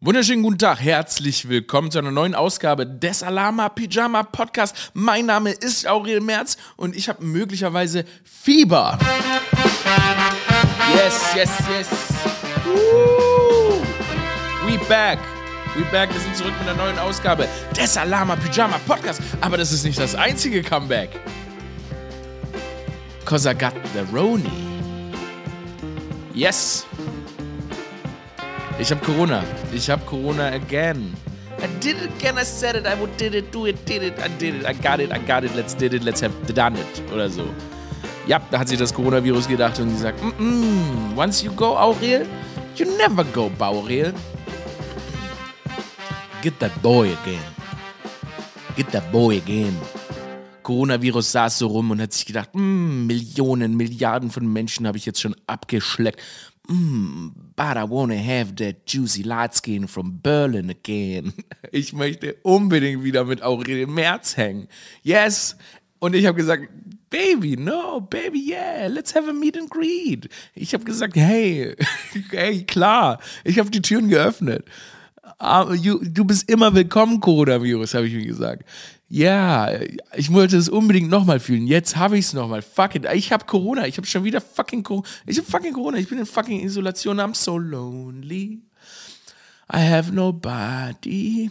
Wunderschönen guten Tag, herzlich willkommen zu einer neuen Ausgabe des Alama Pyjama Podcast. Mein Name ist Aurel Merz und ich habe möglicherweise Fieber. Yes, yes, yes. Woo. We back. We back. Wir sind zurück mit einer neuen Ausgabe des Alama Pyjama Podcast. Aber das ist nicht das einzige Comeback. Cause I got the Roni. Yes. Ich habe Corona. Ich habe Corona again. I did it again, I said it, I did it, do it, did it, I did it, I got it, I got it, let's did it, let's have done it. Oder so. Ja, da hat sich das Coronavirus gedacht und gesagt, mm -mm, once you go Aurel, you never go Baurel. Get that boy again. Get that boy again. Coronavirus saß so rum und hat sich gedacht, mm, Millionen, Milliarden von Menschen habe ich jetzt schon abgeschleckt. Mm, but I wanna have that juicy light skin from Berlin again. Ich möchte unbedingt wieder mit Aurelien Merz hängen. Yes. Und ich habe gesagt, Baby, no, Baby, yeah, let's have a meet and greet. Ich habe gesagt, hey, hey, klar. Ich habe die Türen geöffnet. Uh, you, du bist immer willkommen, Coronavirus, habe ich mir gesagt. Ja, ich wollte es unbedingt nochmal fühlen. Jetzt habe ich es nochmal. Fuck it. Ich habe Corona. Ich habe schon wieder fucking Corona. Ich habe fucking Corona. Ich bin in fucking Isolation. I'm so lonely. I have nobody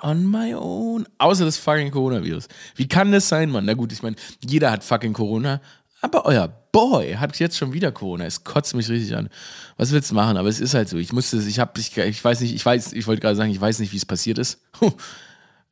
on my own. Außer das fucking Coronavirus. Wie kann das sein, Mann? Na gut, ich meine, jeder hat fucking Corona. Aber euer Boy hat jetzt schon wieder Corona. Es kotzt mich richtig an. Was willst du machen? Aber es ist halt so. Ich musste, ich habe, ich, ich weiß nicht, ich ich wollte gerade sagen, ich weiß nicht, wie es passiert ist.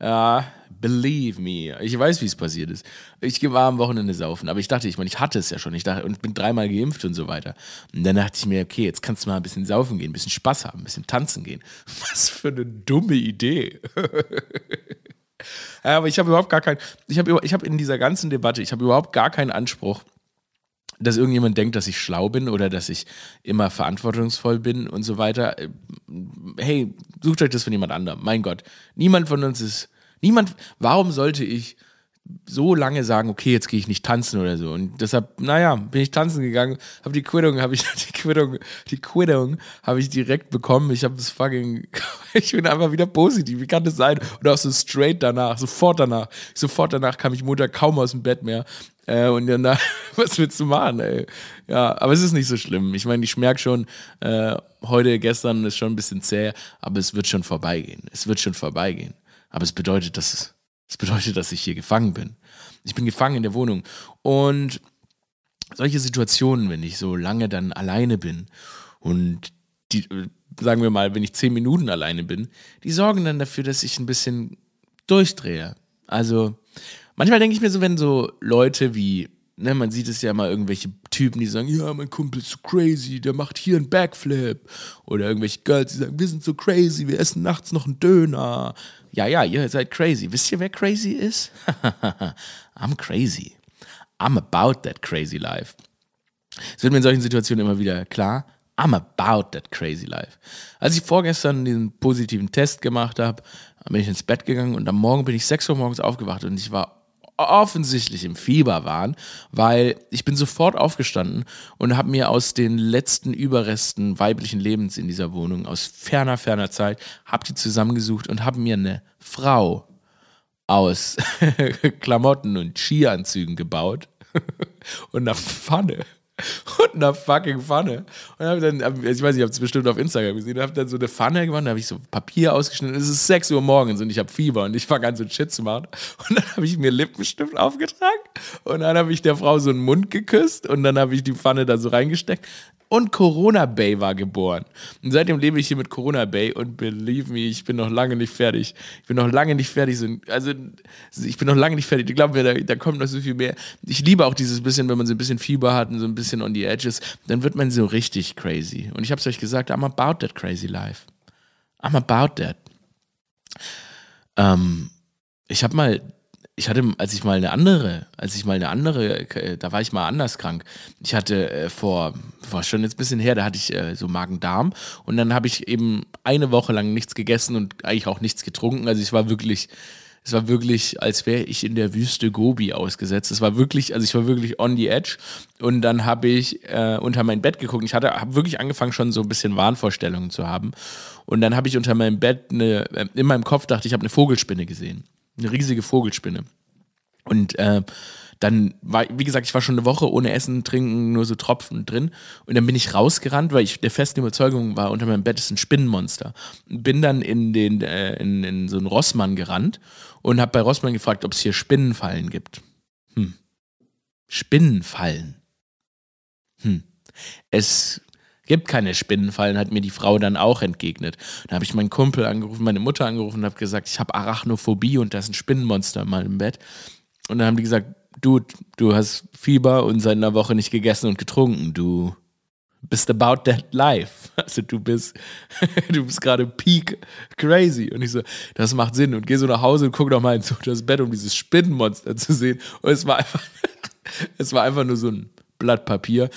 Ja, believe me. Ich weiß, wie es passiert ist. Ich war am Wochenende saufen, aber ich dachte, ich meine, ich hatte es ja schon. Ich dachte, und bin dreimal geimpft und so weiter. Und dann dachte ich mir, okay, jetzt kannst du mal ein bisschen saufen gehen, ein bisschen Spaß haben, ein bisschen tanzen gehen. Was für eine dumme Idee. aber ich habe überhaupt gar keinen, ich habe ich hab in dieser ganzen Debatte, ich habe überhaupt gar keinen Anspruch, dass irgendjemand denkt, dass ich schlau bin oder dass ich immer verantwortungsvoll bin und so weiter. Hey, sucht euch das von jemand anderem. Mein Gott, niemand von uns ist Niemand, warum sollte ich so lange sagen, okay, jetzt gehe ich nicht tanzen oder so. Und deshalb, naja, bin ich tanzen gegangen, habe die Quittung, habe ich die Quittung, die Quittung habe ich direkt bekommen. Ich habe das fucking, ich bin einfach wieder positiv. Wie kann das sein? Und auch so straight danach, sofort danach, sofort danach kam ich Mutter kaum aus dem Bett mehr. Äh, und dann, was willst du machen, ey? Ja, aber es ist nicht so schlimm. Ich meine, ich merke schon, äh, heute, gestern ist schon ein bisschen zäh, aber es wird schon vorbeigehen. Es wird schon vorbeigehen. Aber es bedeutet, dass es, bedeutet, dass ich hier gefangen bin. Ich bin gefangen in der Wohnung. Und solche Situationen, wenn ich so lange dann alleine bin und die, sagen wir mal, wenn ich zehn Minuten alleine bin, die sorgen dann dafür, dass ich ein bisschen durchdrehe. Also manchmal denke ich mir so, wenn so Leute wie ne, man sieht es ja mal irgendwelche Typen, die sagen, ja, mein Kumpel ist so crazy, der macht hier einen Backflip. Oder irgendwelche Girls, die sagen, wir sind so crazy, wir essen nachts noch einen Döner. Ja, ja, ihr seid crazy. Wisst ihr, wer crazy ist? I'm crazy. I'm about that crazy life. Es wird mir in solchen Situationen immer wieder klar, I'm about that crazy life. Als ich vorgestern diesen positiven Test gemacht habe, bin ich ins Bett gegangen und am Morgen bin ich 6 Uhr morgens aufgewacht und ich war offensichtlich im Fieber waren, weil ich bin sofort aufgestanden und habe mir aus den letzten Überresten weiblichen Lebens in dieser Wohnung aus ferner, ferner Zeit, habe die zusammengesucht und habe mir eine Frau aus Klamotten und Skianzügen gebaut und eine Pfanne und einer fucking Pfanne. Und hab dann, ich weiß, ich habe es bestimmt auf Instagram gesehen, habe dann so eine Pfanne gemacht, da habe ich so Papier ausgeschnitten. Es ist 6 Uhr morgens und ich habe Fieber und ich fange an, so Shit zu machen. Und dann habe ich mir Lippenstift aufgetragen und dann habe ich der Frau so einen Mund geküsst und dann habe ich die Pfanne da so reingesteckt und Corona Bay war geboren. Und seitdem lebe ich hier mit Corona Bay und believe me, ich bin noch lange nicht fertig. Ich bin noch lange nicht fertig. Also, ich bin noch lange nicht fertig. Ich glaube da, da kommt noch so viel mehr. Ich liebe auch dieses bisschen, wenn man so ein bisschen Fieber hat und so ein bisschen on the edges, dann wird man so richtig crazy. Und ich habe es euch gesagt, I'm about that crazy life. I'm about that. Ähm, ich habe mal ich hatte, als ich mal eine andere, als ich mal eine andere, äh, da war ich mal anders krank. Ich hatte äh, vor, war schon jetzt ein bisschen her, da hatte ich äh, so Magen-Darm und dann habe ich eben eine Woche lang nichts gegessen und eigentlich auch nichts getrunken. Also ich war wirklich Es war wirklich, als wäre ich in der Wüste Gobi ausgesetzt. Es war wirklich, also ich war wirklich on the edge. Und dann habe ich äh, unter mein Bett geguckt. Ich hatte, habe wirklich angefangen, schon so ein bisschen Wahnvorstellungen zu haben. Und dann habe ich unter meinem Bett eine, äh, in meinem Kopf dachte ich, habe eine Vogelspinne gesehen. Eine riesige Vogelspinne. Und äh, dann war, wie gesagt, ich war schon eine Woche ohne Essen, Trinken, nur so Tropfen drin. Und dann bin ich rausgerannt, weil ich der festen Überzeugung war, unter meinem Bett ist ein Spinnenmonster. Bin dann in, den, äh, in, in so einen Rossmann gerannt und habe bei Rossmann gefragt, ob es hier Spinnenfallen gibt. Hm. Spinnenfallen. Hm. Es gibt keine Spinnenfallen, hat mir die Frau dann auch entgegnet. Da habe ich meinen Kumpel angerufen, meine Mutter angerufen und habe gesagt, ich habe Arachnophobie und da ist ein Spinnenmonster mal im Bett. Und dann haben die gesagt, du, du hast Fieber und seit einer Woche nicht gegessen und getrunken. Du bist about that life. Also du bist, du bist gerade peak crazy. Und ich so, das macht Sinn. Und geh so nach Hause und guck doch mal ins das Bett, um dieses Spinnenmonster zu sehen. Und es war einfach, es war einfach nur so ein Blatt Papier.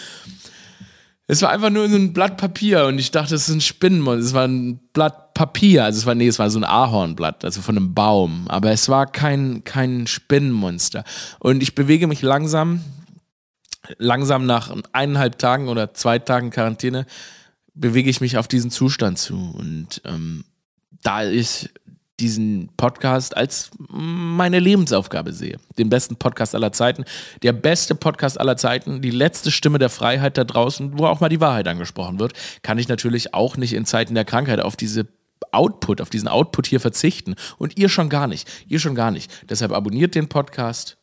Es war einfach nur so ein Blatt Papier und ich dachte, es ist ein Spinnenmonster. Es war ein Blatt Papier. Also es war, nee, es war so ein Ahornblatt, also von einem Baum. Aber es war kein, kein Spinnenmonster. Und ich bewege mich langsam, langsam nach eineinhalb Tagen oder zwei Tagen Quarantäne, bewege ich mich auf diesen Zustand zu. Und ähm, da ist diesen Podcast als meine Lebensaufgabe sehe. Den besten Podcast aller Zeiten, der beste Podcast aller Zeiten, die letzte Stimme der Freiheit da draußen, wo auch mal die Wahrheit angesprochen wird, kann ich natürlich auch nicht in Zeiten der Krankheit auf diese Output, auf diesen Output hier verzichten. Und ihr schon gar nicht. Ihr schon gar nicht. Deshalb abonniert den Podcast,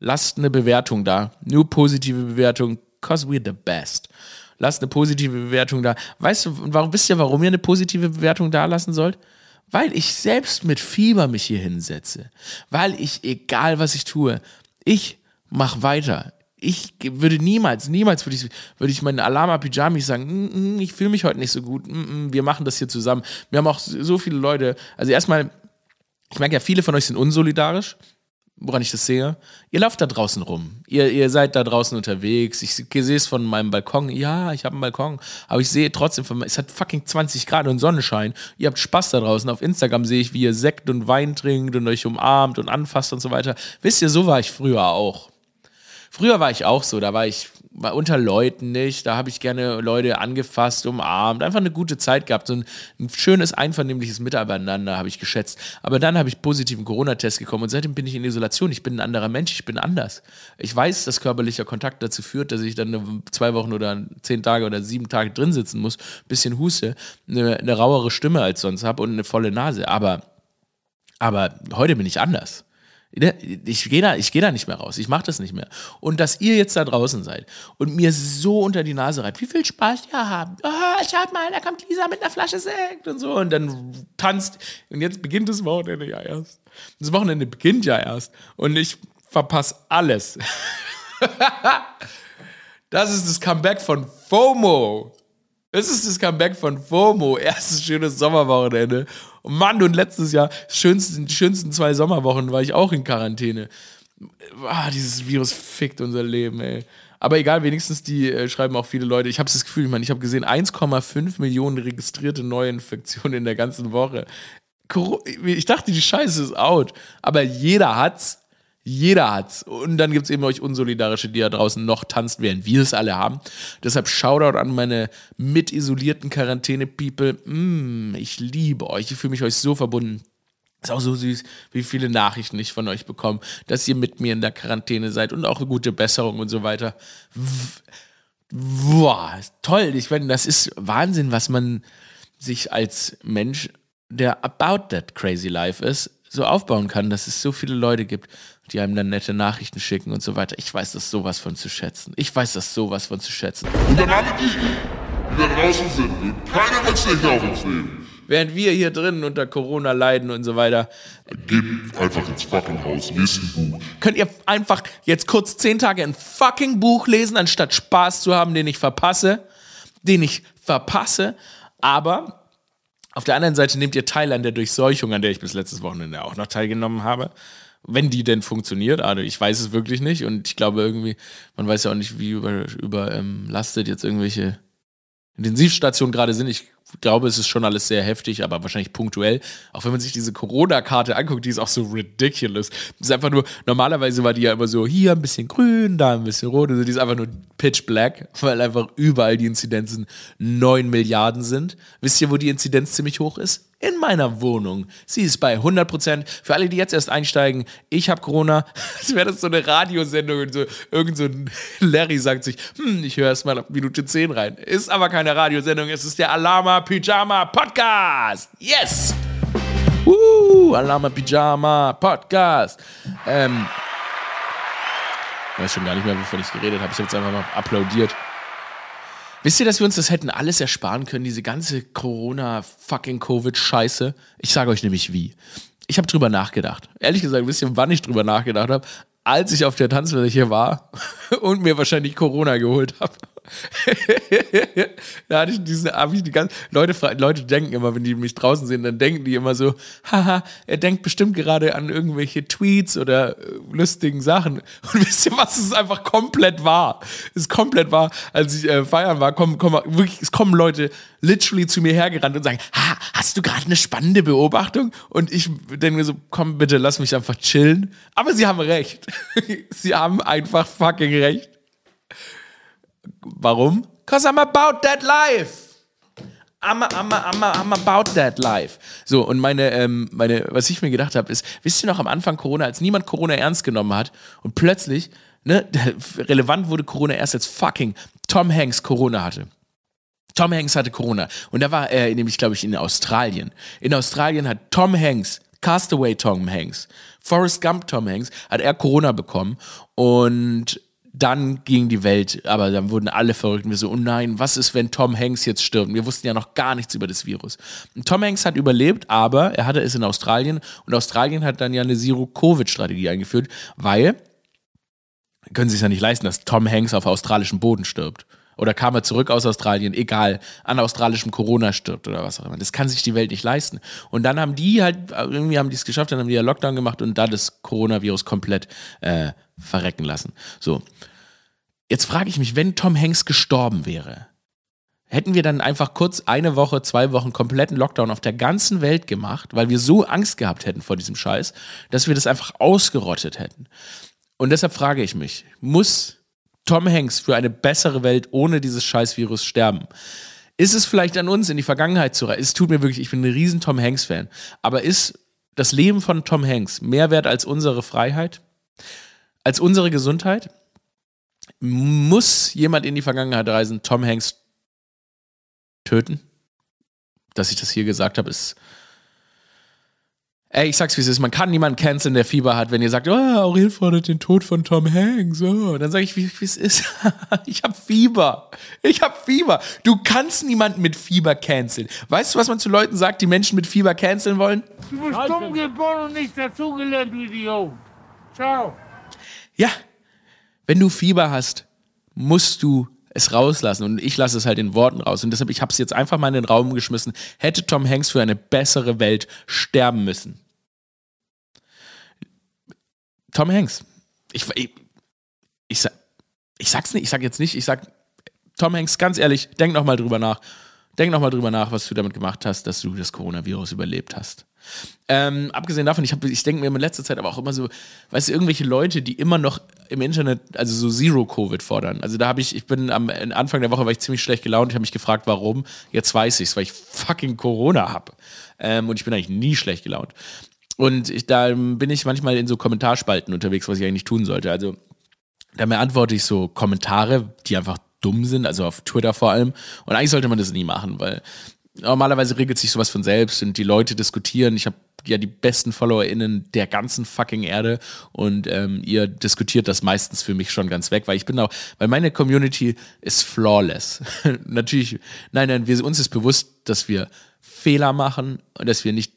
lasst eine Bewertung da. Nur positive Bewertung, cause we're the best. Lasst eine positive Bewertung da. Weißt du, warum wisst ihr, warum ihr eine positive Bewertung da lassen sollt? Weil ich selbst mit Fieber mich hier hinsetze, weil ich, egal was ich tue, ich mache weiter. Ich würde niemals, niemals würde ich, würde ich meinen Alarma-Pyjami sagen, mm, mm, ich fühle mich heute nicht so gut, mm, wir machen das hier zusammen. Wir haben auch so viele Leute, also erstmal, ich merke ja, viele von euch sind unsolidarisch woran ich das sehe, ihr lauft da draußen rum. Ihr, ihr seid da draußen unterwegs. Ich sehe es von meinem Balkon. Ja, ich habe einen Balkon. Aber ich sehe trotzdem, von, es hat fucking 20 Grad und Sonnenschein. Ihr habt Spaß da draußen. Auf Instagram sehe ich, wie ihr Sekt und Wein trinkt und euch umarmt und anfasst und so weiter. Wisst ihr, so war ich früher auch. Früher war ich auch so. Da war ich unter Leuten nicht. Da habe ich gerne Leute angefasst, umarmt, einfach eine gute Zeit gehabt. So ein, ein schönes, einvernehmliches Miteinander habe ich geschätzt. Aber dann habe ich positiven Corona-Test gekommen und seitdem bin ich in Isolation. Ich bin ein anderer Mensch, ich bin anders. Ich weiß, dass körperlicher Kontakt dazu führt, dass ich dann zwei Wochen oder zehn Tage oder sieben Tage drin sitzen muss, bisschen huste, eine, eine rauere Stimme als sonst habe und eine volle Nase. Aber, aber heute bin ich anders. Ne, ich gehe da, geh da nicht mehr raus. Ich mache das nicht mehr. Und dass ihr jetzt da draußen seid und mir so unter die Nase reibt, wie viel Spaß ihr habt. Oh, schaut mal, da kommt Lisa mit einer Flasche Sekt und so. Und dann tanzt. Und jetzt beginnt das Wochenende ja erst. Das Wochenende beginnt ja erst. Und ich verpasse alles. das ist das Comeback von FOMO. Das ist das Comeback von FOMO. Erstes schönes Sommerwochenende. Und Mann, und letztes Jahr, schönsten, schönsten zwei Sommerwochen war ich auch in Quarantäne. Ah, dieses Virus fickt unser Leben, ey. Aber egal, wenigstens die äh, schreiben auch viele Leute. Ich habe das Gefühl, ich meine, ich habe gesehen 1,5 Millionen registrierte Neuinfektionen in der ganzen Woche. Ich dachte, die Scheiße ist out. Aber jeder hat's. Jeder hat's. Und dann gibt es eben euch Unsolidarische, die da draußen noch tanzt, während wir es alle haben. Deshalb Shoutout an meine mitisolierten Quarantäne-People. Mm, ich liebe euch. Ich fühle mich euch so verbunden. Ist auch so süß, wie viele Nachrichten ich von euch bekomme, dass ihr mit mir in der Quarantäne seid und auch eine gute Besserung und so weiter. Boah, toll. Ich meine, das ist Wahnsinn, was man sich als Mensch, der about that crazy life ist, so aufbauen kann, dass es so viele Leute gibt, die einem dann nette Nachrichten schicken und so weiter. Ich weiß das sowas von zu schätzen. Ich weiß das sowas von zu schätzen. Und dann alle die, die da draußen sind, keiner Rücksicht auf uns nehmen. Während wir hier drinnen unter Corona leiden und so weiter. Geht einfach ins fucking Haus, lest ein Buch. Könnt ihr einfach jetzt kurz zehn Tage ein fucking Buch lesen, anstatt Spaß zu haben, den ich verpasse? Den ich verpasse. Aber auf der anderen Seite nehmt ihr teil an der Durchseuchung, an der ich bis letztes Wochenende auch noch teilgenommen habe. Wenn die denn funktioniert, also ich weiß es wirklich nicht und ich glaube irgendwie, man weiß ja auch nicht, wie über, überlastet ähm, jetzt irgendwelche Intensivstationen gerade sind. Ich glaube, es ist schon alles sehr heftig, aber wahrscheinlich punktuell. Auch wenn man sich diese Corona-Karte anguckt, die ist auch so ridiculous. Das ist einfach nur, normalerweise war die ja immer so, hier ein bisschen grün, da ein bisschen rot. Also die ist einfach nur pitch black, weil einfach überall die Inzidenzen 9 Milliarden sind. Wisst ihr, wo die Inzidenz ziemlich hoch ist? In meiner Wohnung. Sie ist bei 100 Prozent. Für alle, die jetzt erst einsteigen, ich habe Corona. Als wäre das so eine Radiosendung und so, irgend so ein Larry sagt sich, hm, ich höre erst mal Minute 10 rein. Ist aber keine Radiosendung, es ist der Alama Pyjama Podcast. Yes! Uh, Alama Pyjama Podcast. Ähm, ich weiß schon gar nicht mehr, wovon ich geredet habe. Ich habe jetzt einfach mal applaudiert. Wisst ihr, dass wir uns das hätten alles ersparen können, diese ganze Corona-fucking-Covid-Scheiße? Ich sage euch nämlich wie. Ich habe drüber nachgedacht. Ehrlich gesagt, wisst ihr, wann ich drüber nachgedacht habe? Als ich auf der Tanzfläche war und mir wahrscheinlich Corona geholt habe. da hatte ich diesen, habe ich die ganze, Leute, Leute denken immer, wenn die mich draußen sehen, dann denken die immer so, haha, er denkt bestimmt gerade an irgendwelche Tweets oder äh, lustigen Sachen. Und wisst ihr was, es ist einfach komplett wahr. Es ist komplett wahr. Als ich äh, feiern war, kommen, kommen, wirklich, es kommen Leute literally zu mir hergerannt und sagen, ha, hast du gerade eine spannende Beobachtung? Und ich denke mir so, komm bitte, lass mich einfach chillen. Aber sie haben recht. sie haben einfach fucking recht. Warum? Cause I'm about that life. I'm, I'm, I'm, I'm about that life. So, und meine, ähm, meine, was ich mir gedacht habe, ist, wisst ihr noch am Anfang Corona, als niemand Corona ernst genommen hat und plötzlich, ne, relevant wurde Corona erst als fucking Tom Hanks Corona hatte. Tom Hanks hatte Corona. Und da war er nämlich, glaube ich, in Australien. In Australien hat Tom Hanks, Castaway Tom Hanks, Forrest Gump Tom Hanks, hat er Corona bekommen. Und dann ging die Welt, aber dann wurden alle verrückt. Und wir so, oh nein, was ist, wenn Tom Hanks jetzt stirbt? Wir wussten ja noch gar nichts über das Virus. Und Tom Hanks hat überlebt, aber er hatte es in Australien und Australien hat dann ja eine Zero-Covid-Strategie eingeführt, weil können Sie es ja nicht leisten, dass Tom Hanks auf australischem Boden stirbt. Oder kam er zurück aus Australien, egal, an australischem Corona stirbt oder was auch immer. Das kann sich die Welt nicht leisten. Und dann haben die halt, irgendwie haben die es geschafft, dann haben die ja Lockdown gemacht und da das Coronavirus komplett äh, verrecken lassen. So. Jetzt frage ich mich, wenn Tom Hanks gestorben wäre, hätten wir dann einfach kurz eine Woche, zwei Wochen kompletten Lockdown auf der ganzen Welt gemacht, weil wir so Angst gehabt hätten vor diesem Scheiß, dass wir das einfach ausgerottet hätten. Und deshalb frage ich mich, muss Tom Hanks für eine bessere Welt ohne dieses Scheißvirus sterben? Ist es vielleicht an uns, in die Vergangenheit zu reisen? Es tut mir wirklich, ich bin ein riesen Tom Hanks-Fan. Aber ist das Leben von Tom Hanks mehr wert als unsere Freiheit? Als unsere Gesundheit muss jemand in die Vergangenheit reisen, Tom Hanks töten. Dass ich das hier gesagt habe, ist. Ey, ich sag's wie es ist, man kann niemanden canceln, der Fieber hat, wenn ihr sagt, oh, Aurel fordert den Tod von Tom Hanks. Oh. Dann sage ich, wie es ist. ich hab Fieber. Ich hab Fieber. Du kannst niemanden mit Fieber canceln. Weißt du, was man zu Leuten sagt, die Menschen mit Fieber canceln wollen? Du bist dumm geboren und nicht dazugelernt, du Idiot. Ciao. Ja, wenn du Fieber hast, musst du es rauslassen. Und ich lasse es halt in Worten raus. Und deshalb, ich habe es jetzt einfach mal in den Raum geschmissen. Hätte Tom Hanks für eine bessere Welt sterben müssen? Tom Hanks. Ich, ich, ich, ich sag's nicht, ich sag jetzt nicht, ich sag, Tom Hanks, ganz ehrlich, denk nochmal drüber nach. Denk nochmal drüber nach, was du damit gemacht hast, dass du das Coronavirus überlebt hast. Ähm, abgesehen davon, ich, ich denke mir in letzter Zeit aber auch immer so, weißt du, irgendwelche Leute, die immer noch im Internet, also so Zero-Covid fordern. Also da habe ich, ich bin am Anfang der Woche war ich ziemlich schlecht gelaunt, ich habe mich gefragt, warum. Jetzt weiß ich es, weil ich fucking Corona habe. Ähm, und ich bin eigentlich nie schlecht gelaunt. Und ich, da bin ich manchmal in so Kommentarspalten unterwegs, was ich eigentlich tun sollte. Also da beantworte ich so Kommentare, die einfach dumm sind, also auf Twitter vor allem. Und eigentlich sollte man das nie machen, weil normalerweise regelt sich sowas von selbst und die Leute diskutieren. Ich habe ja die besten FollowerInnen der ganzen fucking Erde und ähm, ihr diskutiert das meistens für mich schon ganz weg, weil ich bin auch, weil meine Community ist flawless. Natürlich, nein, nein, wir, uns ist bewusst, dass wir Fehler machen und dass wir nicht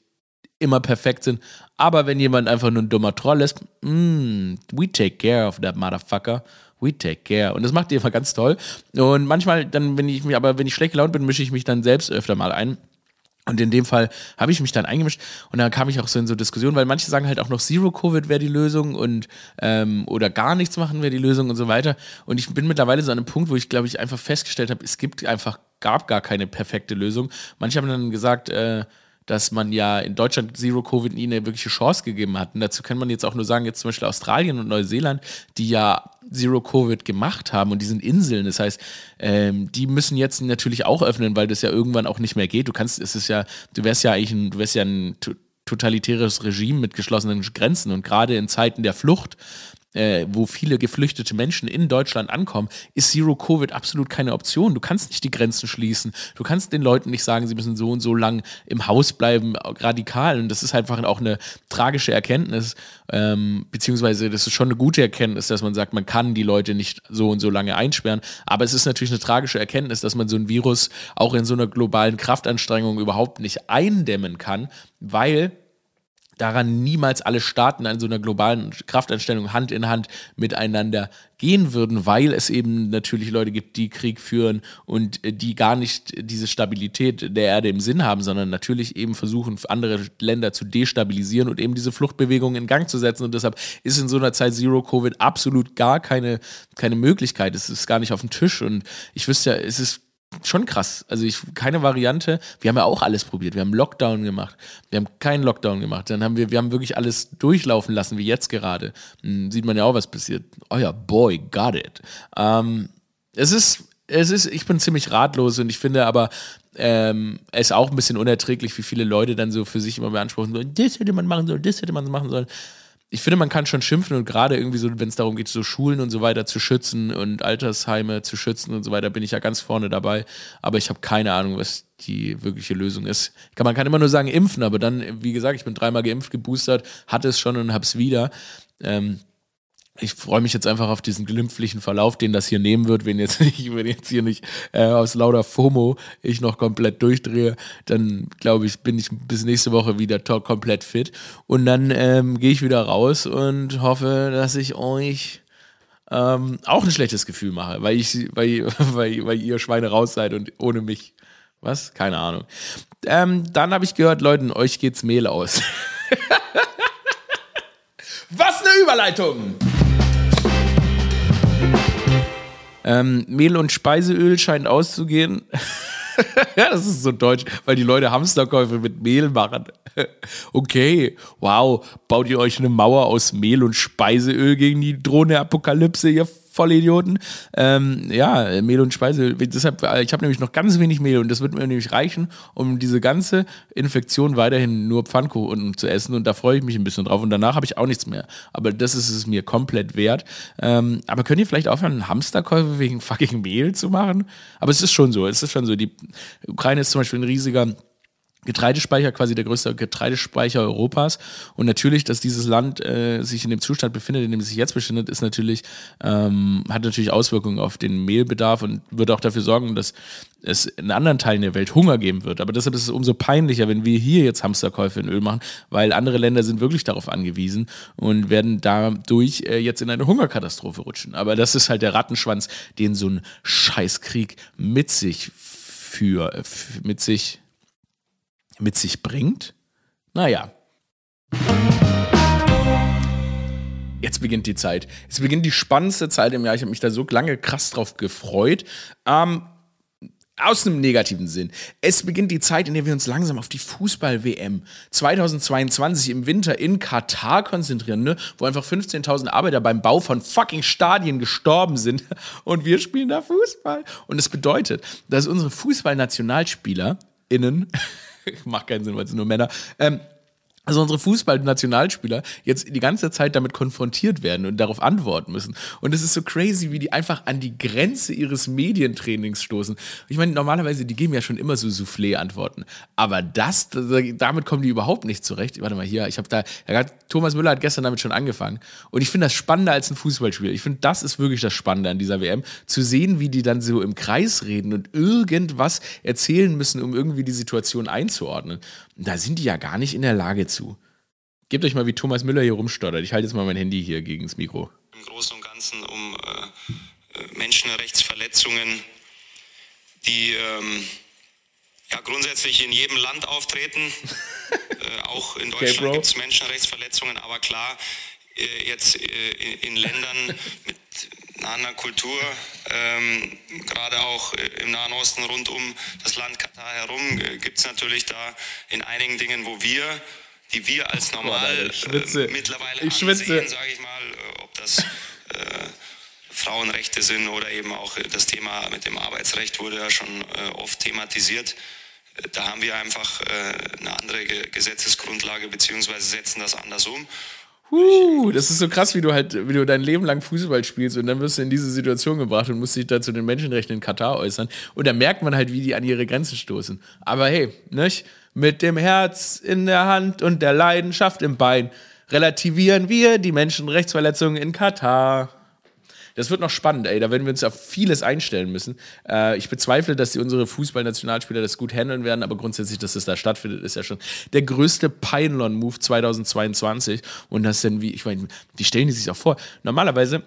immer perfekt sind. Aber wenn jemand einfach nur ein dummer Troll ist, mm, we take care of that motherfucker we take care. Und das macht ihr einfach ganz toll. Und manchmal, dann, wenn ich mich, aber wenn ich schlecht gelaunt bin, mische ich mich dann selbst öfter mal ein. Und in dem Fall habe ich mich dann eingemischt und dann kam ich auch so in so Diskussionen, weil manche sagen halt auch noch Zero Covid wäre die Lösung und ähm, oder gar nichts machen wäre die Lösung und so weiter. Und ich bin mittlerweile so an einem Punkt, wo ich glaube ich einfach festgestellt habe, es gibt einfach gab gar keine perfekte Lösung. Manche haben dann gesagt, äh, dass man ja in Deutschland Zero Covid nie eine wirkliche Chance gegeben hat. Und dazu kann man jetzt auch nur sagen, jetzt zum Beispiel Australien und Neuseeland, die ja Zero Covid gemacht haben und die sind Inseln. Das heißt, ähm, die müssen jetzt natürlich auch öffnen, weil das ja irgendwann auch nicht mehr geht. Du kannst, es ist ja, du wärst ja eigentlich ein, du wärst ja ein totalitäres Regime mit geschlossenen Grenzen und gerade in Zeiten der Flucht äh, wo viele geflüchtete Menschen in Deutschland ankommen, ist Zero Covid absolut keine Option. Du kannst nicht die Grenzen schließen. Du kannst den Leuten nicht sagen, sie müssen so und so lang im Haus bleiben, radikal. Und das ist einfach auch eine tragische Erkenntnis, ähm, beziehungsweise das ist schon eine gute Erkenntnis, dass man sagt, man kann die Leute nicht so und so lange einsperren. Aber es ist natürlich eine tragische Erkenntnis, dass man so ein Virus auch in so einer globalen Kraftanstrengung überhaupt nicht eindämmen kann, weil daran niemals alle Staaten an so einer globalen Kraftanstellung Hand in Hand miteinander gehen würden, weil es eben natürlich Leute gibt, die Krieg führen und äh, die gar nicht diese Stabilität der Erde im Sinn haben, sondern natürlich eben versuchen, andere Länder zu destabilisieren und eben diese Fluchtbewegung in Gang zu setzen. Und deshalb ist in so einer Zeit Zero Covid absolut gar keine, keine Möglichkeit. Es ist gar nicht auf dem Tisch. Und ich wüsste ja, es ist schon krass. Also ich keine Variante. Wir haben ja auch alles probiert. Wir haben Lockdown gemacht. Wir haben keinen Lockdown gemacht. Dann haben wir, wir haben wirklich alles durchlaufen lassen, wie jetzt gerade. Hm, sieht man ja auch, was passiert. Oh ja, boy, got it. Ähm, es ist, es ist, ich bin ziemlich ratlos und ich finde aber, ähm, es ist auch ein bisschen unerträglich, wie viele Leute dann so für sich immer beanspruchen sollen, das hätte man machen sollen, das hätte man machen sollen ich finde, man kann schon schimpfen und gerade irgendwie so, wenn es darum geht, so Schulen und so weiter zu schützen und Altersheime zu schützen und so weiter, bin ich ja ganz vorne dabei. Aber ich habe keine Ahnung, was die wirkliche Lösung ist. Man kann immer nur sagen, impfen, aber dann, wie gesagt, ich bin dreimal geimpft, geboostert, hatte es schon und habe es wieder. Ähm, ich freue mich jetzt einfach auf diesen glimpflichen Verlauf, den das hier nehmen wird. Wenn jetzt, ich, wenn jetzt hier nicht äh, aus lauter FOMO ich noch komplett durchdrehe, dann glaube ich, bin ich bis nächste Woche wieder komplett fit. Und dann ähm, gehe ich wieder raus und hoffe, dass ich euch ähm, auch ein schlechtes Gefühl mache, weil ich, weil, weil, weil ihr Schweine raus seid und ohne mich. Was? Keine Ahnung. Ähm, dann habe ich gehört, Leuten, euch geht's Mehl aus. Was eine Überleitung! Ähm, Mehl und Speiseöl scheint auszugehen. ja, das ist so deutsch, weil die Leute Hamsterkäufe mit Mehl machen. okay, wow, baut ihr euch eine Mauer aus Mehl und Speiseöl gegen die drohende Apokalypse, ihr Vollidioten. Ähm, ja, Mehl und Speise. Deshalb, äh, ich habe nämlich noch ganz wenig Mehl und das wird mir nämlich reichen, um diese ganze Infektion weiterhin nur Pfannkuchen zu essen. Und da freue ich mich ein bisschen drauf. Und danach habe ich auch nichts mehr. Aber das ist es mir komplett wert. Ähm, aber könnt ihr vielleicht aufhören, Hamsterkäufe wegen fucking Mehl zu machen? Aber es ist schon so. Es ist schon so. Die Ukraine ist zum Beispiel ein riesiger Getreidespeicher, quasi der größte Getreidespeicher Europas. Und natürlich, dass dieses Land äh, sich in dem Zustand befindet, in dem es sich jetzt befindet, ist natürlich, ähm, hat natürlich Auswirkungen auf den Mehlbedarf und wird auch dafür sorgen, dass es in anderen Teilen der Welt Hunger geben wird. Aber deshalb ist es umso peinlicher, wenn wir hier jetzt Hamsterkäufe in Öl machen, weil andere Länder sind wirklich darauf angewiesen und werden dadurch äh, jetzt in eine Hungerkatastrophe rutschen. Aber das ist halt der Rattenschwanz, den so ein Scheißkrieg mit sich für, mit sich mit sich bringt? Naja. Jetzt beginnt die Zeit. Es beginnt die spannendste Zeit im Jahr. Ich habe mich da so lange krass drauf gefreut. Ähm, aus einem negativen Sinn. Es beginnt die Zeit, in der wir uns langsam auf die Fußball-WM 2022 im Winter in Katar konzentrieren, ne? wo einfach 15.000 Arbeiter beim Bau von fucking Stadien gestorben sind und wir spielen da Fußball. Und das bedeutet, dass unsere FußballnationalspielerInnen macht keinen Sinn, weil es nur Männer. Ähm, also unsere Fußballnationalspieler jetzt die ganze Zeit damit konfrontiert werden und darauf antworten müssen. Und es ist so crazy, wie die einfach an die Grenze ihres Medientrainings stoßen. Ich meine, normalerweise, die geben ja schon immer so Soufflé-Antworten. Aber das, damit kommen die überhaupt nicht zurecht. Warte mal hier, ich habe da, Thomas Müller hat gestern damit schon angefangen. Und ich finde das spannender als ein Fußballspiel. Ich finde, das ist wirklich das Spannende an dieser WM. Zu sehen, wie die dann so im Kreis reden und irgendwas erzählen müssen, um irgendwie die Situation einzuordnen. Da sind die ja gar nicht in der Lage zu. Gebt euch mal, wie Thomas Müller hier rumstottert. Ich halte jetzt mal mein Handy hier gegen das Mikro. Im Großen und Ganzen um äh, äh Menschenrechtsverletzungen, die ähm, ja, grundsätzlich in jedem Land auftreten. äh, auch in Deutschland okay, gibt es Menschenrechtsverletzungen, aber klar, äh, jetzt äh, in, in Ländern mit einer anderen Kultur, ähm, gerade auch im Nahen Osten rund um das Land Katar herum, äh, gibt es natürlich da in einigen Dingen, wo wir, die wir als normal schwitze. Äh, mittlerweile Ich ansehen, sage ich mal, äh, ob das äh, Frauenrechte sind oder eben auch das Thema mit dem Arbeitsrecht wurde ja schon äh, oft thematisiert. Da haben wir einfach äh, eine andere Ge Gesetzesgrundlage beziehungsweise setzen das anders um. Uh, das ist so krass, wie du halt, wie du dein Leben lang Fußball spielst und dann wirst du in diese Situation gebracht und musst dich da zu den Menschenrechten in Katar äußern. Und da merkt man halt, wie die an ihre Grenzen stoßen. Aber hey, nicht? Mit dem Herz in der Hand und der Leidenschaft im Bein relativieren wir die Menschenrechtsverletzungen in Katar. Das wird noch spannend, ey. Da werden wir uns auf vieles einstellen müssen. Äh, ich bezweifle, dass die, unsere Fußballnationalspieler das gut handeln werden, aber grundsätzlich, dass das da stattfindet, ist ja schon der größte Pylon-Move 2022. Und das denn wie, ich meine, wie stellen die sich auch vor? Normalerweise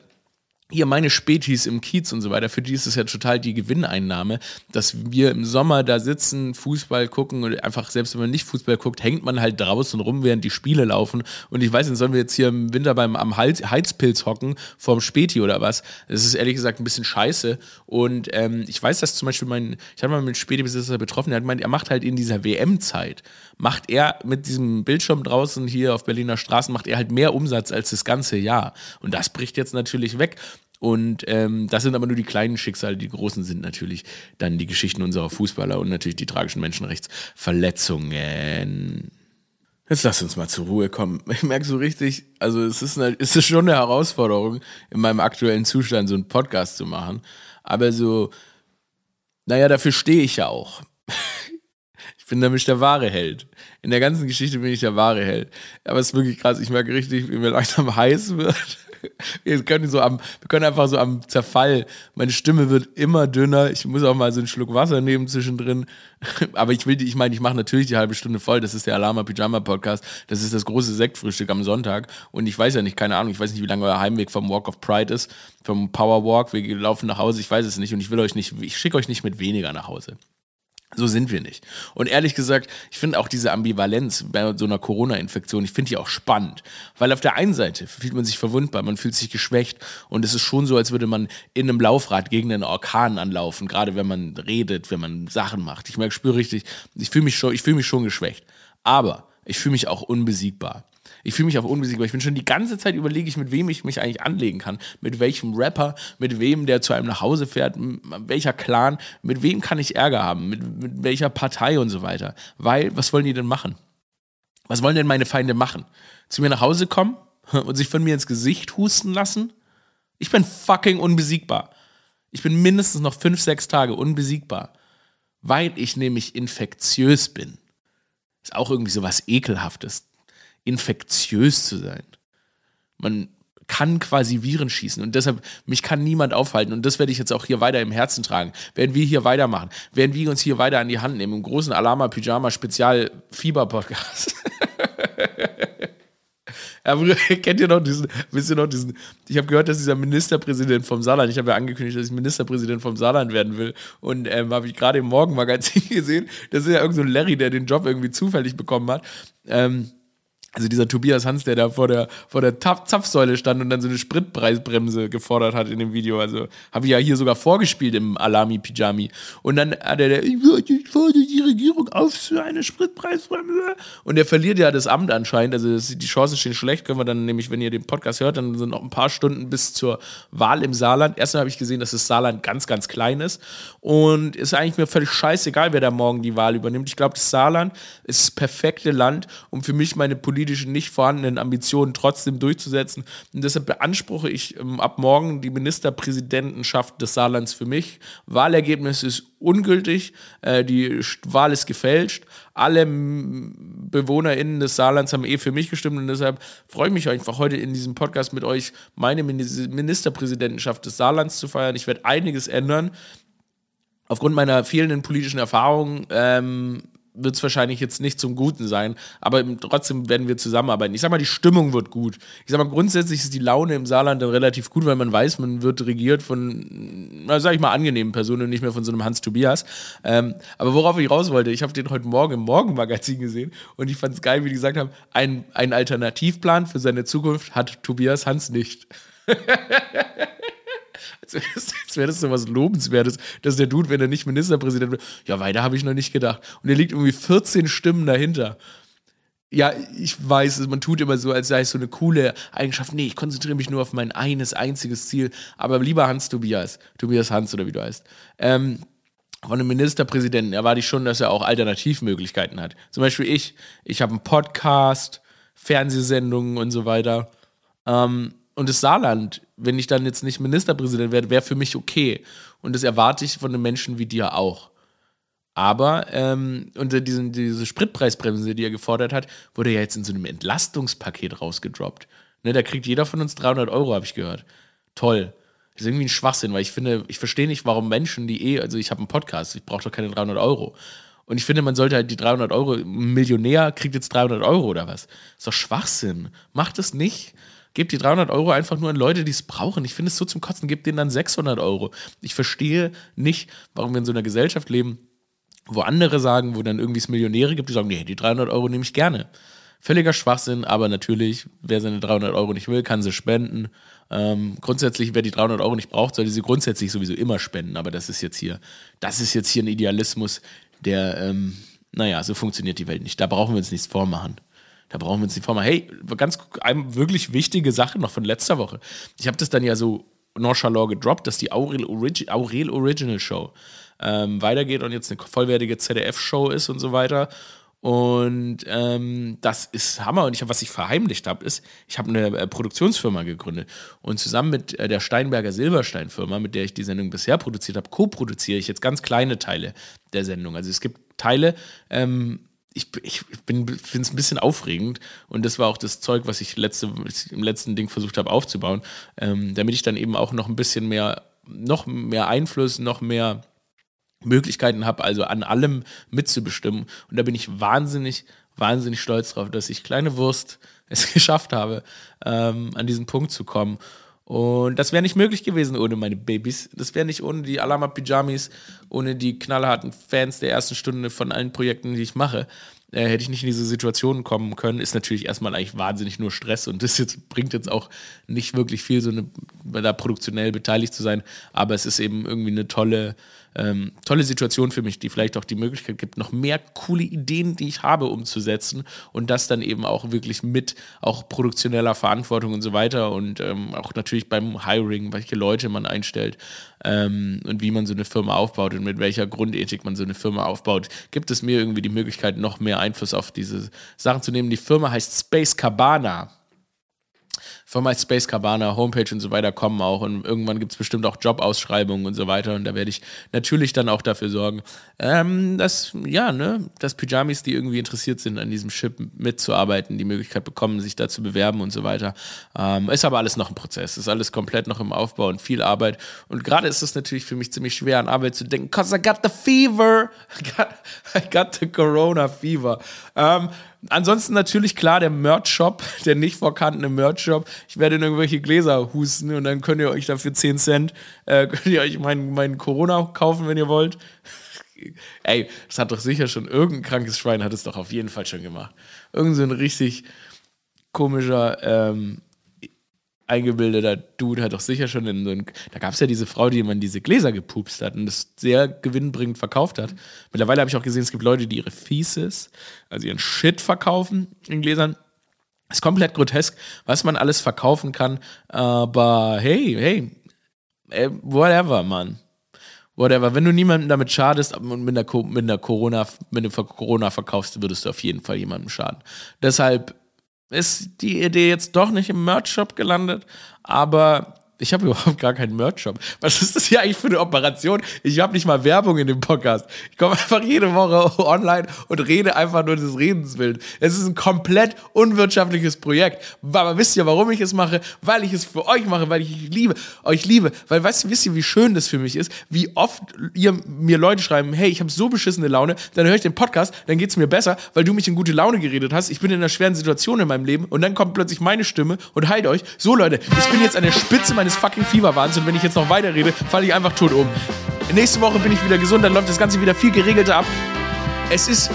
hier meine Spätis im Kiez und so weiter, für die ist es ja total die Gewinneinnahme, dass wir im Sommer da sitzen, Fußball gucken und einfach, selbst wenn man nicht Fußball guckt, hängt man halt draußen rum, während die Spiele laufen. Und ich weiß nicht, sollen wir jetzt hier im Winter beim am Heiz, Heizpilz hocken, vorm Späti oder was? Das ist ehrlich gesagt ein bisschen scheiße. Und ähm, ich weiß, dass zum Beispiel mein, ich hatte mal mit Späti-Besitzer betroffen, der hat gemeint, er macht halt in dieser WM-Zeit, macht er mit diesem Bildschirm draußen hier auf Berliner Straßen, macht er halt mehr Umsatz als das ganze Jahr. Und das bricht jetzt natürlich weg. Und ähm, das sind aber nur die kleinen Schicksale, die großen sind natürlich dann die Geschichten unserer Fußballer und natürlich die tragischen Menschenrechtsverletzungen. Jetzt lass uns mal zur Ruhe kommen. Ich merke so richtig, also es ist, eine, es ist schon eine Herausforderung, in meinem aktuellen Zustand so einen Podcast zu machen. Aber so, naja, dafür stehe ich ja auch. Ich bin nämlich der wahre Held. In der ganzen Geschichte bin ich der wahre Held. Aber es ist wirklich krass. Ich merke richtig, wie mir langsam heiß wird. Wir können, so am, wir können einfach so am Zerfall. Meine Stimme wird immer dünner. Ich muss auch mal so einen Schluck Wasser nehmen zwischendrin. Aber ich will, die- ich meine, ich mache natürlich die halbe Stunde voll. Das ist der Alama Pyjama Podcast. Das ist das große Sektfrühstück am Sonntag. Und ich weiß ja nicht, keine Ahnung, ich weiß nicht, wie lange euer Heimweg vom Walk of Pride ist, vom Power Walk. Wir laufen nach Hause. Ich weiß es nicht. Und ich will euch nicht, ich schicke euch nicht mit weniger nach Hause. So sind wir nicht. Und ehrlich gesagt, ich finde auch diese Ambivalenz bei so einer Corona-Infektion, ich finde die auch spannend. Weil auf der einen Seite fühlt man sich verwundbar, man fühlt sich geschwächt und es ist schon so, als würde man in einem Laufrad gegen einen Orkan anlaufen, gerade wenn man redet, wenn man Sachen macht. Ich merke, spüre richtig, ich fühle mich schon, ich fühle mich schon geschwächt. Aber ich fühle mich auch unbesiegbar. Ich fühle mich auch unbesiegbar. Ich bin schon die ganze Zeit überlege ich, mit wem ich mich eigentlich anlegen kann. Mit welchem Rapper, mit wem, der zu einem nach Hause fährt, welcher Clan, mit wem kann ich Ärger haben, mit, mit welcher Partei und so weiter. Weil, was wollen die denn machen? Was wollen denn meine Feinde machen? Zu mir nach Hause kommen und sich von mir ins Gesicht husten lassen? Ich bin fucking unbesiegbar. Ich bin mindestens noch fünf, sechs Tage unbesiegbar. Weil ich nämlich infektiös bin. Ist auch irgendwie so was Ekelhaftes, infektiös zu sein. Man kann quasi Viren schießen und deshalb, mich kann niemand aufhalten und das werde ich jetzt auch hier weiter im Herzen tragen. Werden wir hier weitermachen, werden wir uns hier weiter an die Hand nehmen, im großen Alama Pyjama Spezial Fieber Podcast. Ja, Bruder, kennt ihr noch diesen, wisst ihr noch diesen, ich habe gehört, dass dieser Ministerpräsident vom Saarland, ich habe ja angekündigt, dass ich Ministerpräsident vom Saarland werden will und ähm, habe ich gerade im Morgenmagazin gesehen, das ist ja irgend so ein Larry, der den Job irgendwie zufällig bekommen hat, ähm, also dieser Tobias Hans, der da vor der, vor der Zapfsäule stand und dann so eine Spritpreisbremse gefordert hat in dem Video. Also habe ich ja hier sogar vorgespielt im Alami Pyjami. Und dann hat er, der, ich fordere die Regierung auf für eine Spritpreisbremse. Und der verliert ja das Amt anscheinend. Also das, die Chancen stehen schlecht. Können wir dann nämlich, wenn ihr den Podcast hört, dann sind noch ein paar Stunden bis zur Wahl im Saarland. Erstmal habe ich gesehen, dass das Saarland ganz, ganz klein ist. Und ist eigentlich mir völlig scheißegal, wer da morgen die Wahl übernimmt. Ich glaube, das Saarland ist das perfekte Land, um für mich meine politischen nicht vorhandenen Ambitionen trotzdem durchzusetzen. Und deshalb beanspruche ich ähm, ab morgen die Ministerpräsidentenschaft des Saarlands für mich. Wahlergebnis ist ungültig, äh, die Wahl ist gefälscht. Alle BewohnerInnen des Saarlands haben eh für mich gestimmt und deshalb freue ich mich einfach heute in diesem Podcast mit euch meine Minis- Ministerpräsidentenschaft des Saarlands zu feiern. Ich werde einiges ändern aufgrund meiner fehlenden politischen Erfahrung ähm, wird es wahrscheinlich jetzt nicht zum Guten sein, aber trotzdem werden wir zusammenarbeiten. Ich sag mal, die Stimmung wird gut. Ich sag mal, grundsätzlich ist die Laune im Saarland dann relativ gut, weil man weiß, man wird regiert von, na, sag ich mal, angenehmen Personen und nicht mehr von so einem Hans Tobias. Ähm, aber worauf ich raus wollte, ich habe den heute Morgen im Morgenmagazin gesehen und ich fand es geil, wie die gesagt haben, ein, ein Alternativplan für seine Zukunft hat Tobias Hans nicht. als wäre das, wär das so was Lobenswertes, dass der Dude, wenn er nicht Ministerpräsident wird, ja, weiter habe ich noch nicht gedacht. Und er liegt irgendwie 14 Stimmen dahinter. Ja, ich weiß, man tut immer so, als sei es so eine coole Eigenschaft. Nee, ich konzentriere mich nur auf mein eines einziges Ziel. Aber lieber Hans Tobias, Tobias Hans oder wie du heißt, ähm, von einem Ministerpräsidenten erwarte ich schon, dass er auch Alternativmöglichkeiten hat. Zum Beispiel ich. Ich habe einen Podcast, Fernsehsendungen und so weiter. Ähm, und das Saarland, wenn ich dann jetzt nicht Ministerpräsident werde, wäre für mich okay. Und das erwarte ich von einem Menschen wie dir auch. Aber ähm, unter diesen, diese Spritpreisbremse, die er gefordert hat, wurde ja jetzt in so einem Entlastungspaket rausgedroppt. Ne, da kriegt jeder von uns 300 Euro, habe ich gehört. Toll. Das ist irgendwie ein Schwachsinn, weil ich finde, ich verstehe nicht, warum Menschen, die eh, also ich habe einen Podcast, ich brauche doch keine 300 Euro. Und ich finde, man sollte halt die 300 Euro, ein Millionär kriegt jetzt 300 Euro oder was. Das ist doch Schwachsinn. Macht es nicht. Gebt die 300 Euro einfach nur an Leute, die es brauchen. Ich finde es so zum Kotzen. Gebt denen dann 600 Euro. Ich verstehe nicht, warum wir in so einer Gesellschaft leben, wo andere sagen, wo dann irgendwie es Millionäre gibt, die sagen, nee, die 300 Euro nehme ich gerne. Völliger Schwachsinn, aber natürlich, wer seine 300 Euro nicht will, kann sie spenden. Ähm, grundsätzlich, wer die 300 Euro nicht braucht, sollte sie grundsätzlich sowieso immer spenden. Aber das ist jetzt hier, das ist jetzt hier ein Idealismus, der, ähm, naja, so funktioniert die Welt nicht. Da brauchen wir uns nichts vormachen. Da brauchen wir uns nicht vormachen. Hey, ganz wirklich wichtige Sache noch von letzter Woche. Ich habe das dann ja so nonchalant gedroppt, dass die Aurel, Origi Aurel Original Show ähm, weitergeht und jetzt eine vollwertige ZDF-Show ist und so weiter. Und ähm, das ist Hammer. Und ich, was ich verheimlicht habe, ist, ich habe eine äh, Produktionsfirma gegründet. Und zusammen mit äh, der Steinberger Silberstein-Firma, mit der ich die Sendung bisher produziert habe, co-produziere ich jetzt ganz kleine Teile der Sendung. Also es gibt Teile, ähm, ich, ich finde es ein bisschen aufregend und das war auch das Zeug, was ich letzte, im letzten Ding versucht habe aufzubauen, ähm, damit ich dann eben auch noch ein bisschen mehr, noch mehr Einfluss, noch mehr Möglichkeiten habe, also an allem mitzubestimmen. Und da bin ich wahnsinnig, wahnsinnig stolz drauf, dass ich kleine Wurst es geschafft habe, ähm, an diesen Punkt zu kommen. Und das wäre nicht möglich gewesen ohne meine Babys. Das wäre nicht ohne die Alama Pyjamis, ohne die knallharten Fans der ersten Stunde von allen Projekten, die ich mache. Äh, hätte ich nicht in diese Situation kommen können, ist natürlich erstmal eigentlich wahnsinnig nur Stress und das jetzt bringt jetzt auch nicht wirklich viel, so eine, da produktionell beteiligt zu sein, aber es ist eben irgendwie eine tolle, ähm, tolle Situation für mich, die vielleicht auch die Möglichkeit gibt, noch mehr coole Ideen, die ich habe, umzusetzen und das dann eben auch wirklich mit auch produktioneller Verantwortung und so weiter und ähm, auch natürlich beim Hiring, welche Leute man einstellt ähm, und wie man so eine Firma aufbaut und mit welcher Grundethik man so eine Firma aufbaut, gibt es mir irgendwie die Möglichkeit, noch mehr Einfluss auf diese Sachen zu nehmen. Die Firma heißt Space Cabana. Firma Space Cabana, Homepage und so weiter kommen auch und irgendwann gibt es bestimmt auch Jobausschreibungen und so weiter und da werde ich natürlich dann auch dafür sorgen, ähm, dass, ja, ne, dass Pyjamis, die irgendwie interessiert sind, an diesem Chip mitzuarbeiten, die Möglichkeit bekommen, sich da zu bewerben und so weiter. Ähm, ist aber alles noch ein Prozess, ist alles komplett noch im Aufbau und viel Arbeit und gerade ist es natürlich für mich ziemlich schwer, an Arbeit zu denken, cause I got the fever, I got, I got the Corona fever. Ähm, Ansonsten natürlich klar der Merch-Shop, der nicht vorhandene Merch-Shop. Ich werde in irgendwelche Gläser husten und dann könnt ihr euch dafür 10 Cent, äh, könnt ihr euch meinen mein Corona kaufen, wenn ihr wollt. Ey, das hat doch sicher schon, irgendein krankes Schwein hat es doch auf jeden Fall schon gemacht. Irgend so ein richtig komischer ähm, eingebildeter Dude hat doch sicher schon in so ein. Da gab es ja diese Frau, die man diese Gläser gepupst hat und das sehr gewinnbringend verkauft hat. Mittlerweile habe ich auch gesehen, es gibt Leute, die ihre Fieses, also ihren Shit verkaufen in Gläsern. Ist komplett grotesk, was man alles verkaufen kann. Aber hey, hey, äh, whatever, Mann. Whatever. Wenn du niemandem damit schadest und mit einer, mit einer Corona, wenn du Corona verkaufst, würdest du auf jeden Fall jemandem schaden. Deshalb ist die Idee jetzt doch nicht im Merch-Shop gelandet, aber ich habe überhaupt gar keinen Merch-Shop. Was ist das hier eigentlich für eine Operation? Ich habe nicht mal Werbung in dem Podcast. Ich komme einfach jede Woche online und rede einfach nur des Redens willen. Es ist ein komplett unwirtschaftliches Projekt. Aber wisst ihr, warum ich es mache? Weil ich es für euch mache, weil ich liebe, euch liebe. Weil, weißt wisst ihr, wie schön das für mich ist? Wie oft ihr mir Leute schreiben, hey, ich habe so beschissene Laune, dann höre ich den Podcast, dann geht es mir besser, weil du mich in gute Laune geredet hast. Ich bin in einer schweren Situation in meinem Leben und dann kommt plötzlich meine Stimme und heilt euch. So, Leute, ich bin jetzt an der Spitze meines meines fucking Fieberwahns und wenn ich jetzt noch weiterrede, falle ich einfach tot um. Nächste Woche bin ich wieder gesund, dann läuft das Ganze wieder viel geregelter ab. Es ist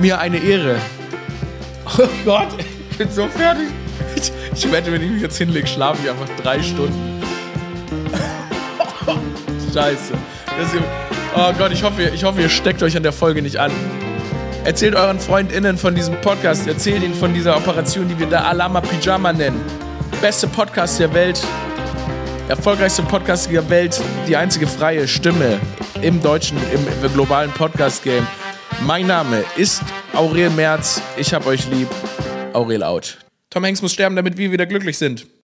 mir eine Ehre. Oh Gott, ich bin so fertig. Ich, wette, wenn ich mich jetzt hinlege, schlafe ich einfach drei Stunden. scheiße. Ist, oh Gott, ich hoffe, ich hoffe, ihr steckt euch an der Folge nicht an. Erzählt euren FreundInnen von diesem Podcast. Erzählt ihnen von dieser Operation, die wir da Alama Pyjama nennen. Beste Podcast der Welt. Erfolgreichste Podcast der Welt. Die einzige freie Stimme im deutschen, im globalen Podcast-Game. Mein Name ist Aurel Merz. Ich hab euch lieb. Aurel out. Tom Hanks muss sterben, damit wir wieder glücklich sind.